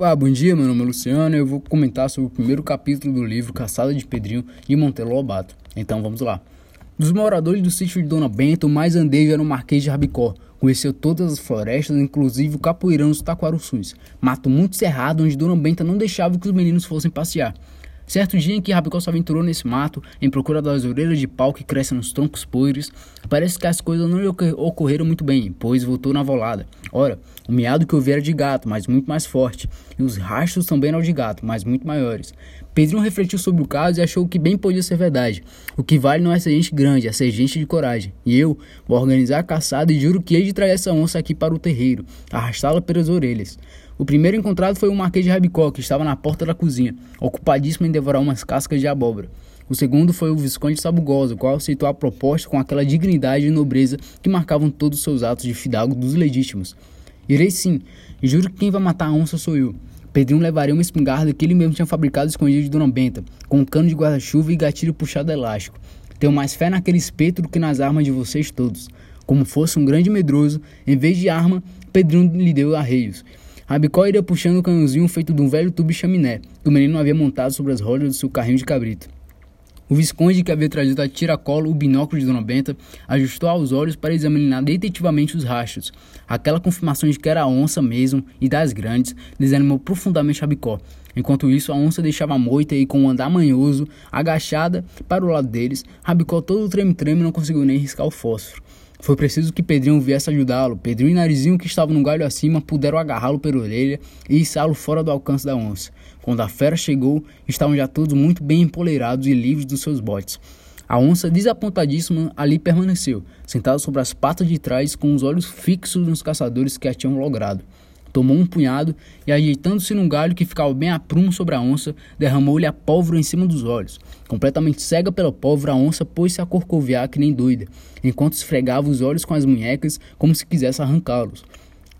Olá, bom dia, meu nome é Luciano e eu vou comentar sobre o primeiro capítulo do livro Caçada de Pedrinho de Monteiro Lobato. Então vamos lá. Dos moradores do sítio de Dona Benta, o mais andejo era o Marquês de Rabicó. Conheceu todas as florestas, inclusive o capoeirão dos Taquaruçus, mato muito cerrado onde Dona Benta não deixava que os meninos fossem passear. Certo dia em que Rabicó se aventurou nesse mato em procura das orelhas de pau que crescem nos troncos podres, parece que as coisas não lhe ocorreram muito bem, pois voltou na volada. Ora, o miado que ouvi era de gato, mas muito mais forte, e os rastros também eram de gato, mas muito maiores. Pedrinho refletiu sobre o caso e achou que bem podia ser verdade. O que vale não é ser gente grande, é ser gente de coragem. E eu vou organizar a caçada e juro que hei de trazer essa onça aqui para o terreiro, arrastá-la pelas orelhas. O primeiro encontrado foi o Marquês de Rabicó, que estava na porta da cozinha, ocupadíssimo em devorar umas cascas de abóbora. O segundo foi o Visconde Sabugoso, o qual aceitou a proposta com aquela dignidade e nobreza que marcavam todos os seus atos de fidalgo dos legítimos. Irei sim, juro que quem vai matar a onça sou eu. Pedrinho levaria uma espingarda que ele mesmo tinha fabricado escondido de Dona Benta, com um cano de guarda-chuva e gatilho puxado elástico. Tenho mais fé naquele espeto do que nas armas de vocês todos. Como fosse um grande medroso, em vez de arma, Pedrinho lhe deu arreios. Rabicó iria puxando o canhãozinho feito de um velho tubo de chaminé, que o menino havia montado sobre as rodas do seu carrinho de cabrito. O Visconde, que havia trazido a tiracolo o binóculo de Dona Benta, ajustou aos olhos para examinar detetivamente os rastros. Aquela confirmação de que era a onça mesmo, e das grandes, desanimou profundamente Rabicó. Enquanto isso, a onça deixava moita e, com um andar manhoso, agachada para o lado deles, Rabicó todo treme-treme não conseguiu nem riscar o fósforo. Foi preciso que Pedrinho viesse ajudá-lo. Pedrinho e Narizinho, que estavam no galho acima, puderam agarrá-lo pela orelha e içá-lo fora do alcance da onça. Quando a fera chegou, estavam já todos muito bem empoleirados e livres dos seus botes. A onça, desapontadíssima, ali permaneceu, sentada sobre as patas de trás, com os olhos fixos nos caçadores que a tinham logrado tomou um punhado e, ajeitando-se num galho que ficava bem a prumo sobre a onça, derramou-lhe a pólvora em cima dos olhos. Completamente cega pela pólvora, a onça pôs-se a corcoviar que nem doida, enquanto esfregava os olhos com as munhecas como se quisesse arrancá-los.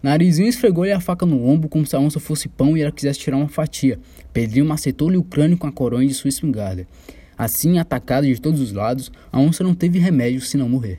Narizinho esfregou-lhe a faca no ombro como se a onça fosse pão e ela quisesse tirar uma fatia. Pedrinho macetou-lhe o crânio com a coronha de sua espingarda. Assim, atacada de todos os lados, a onça não teve remédio senão morrer.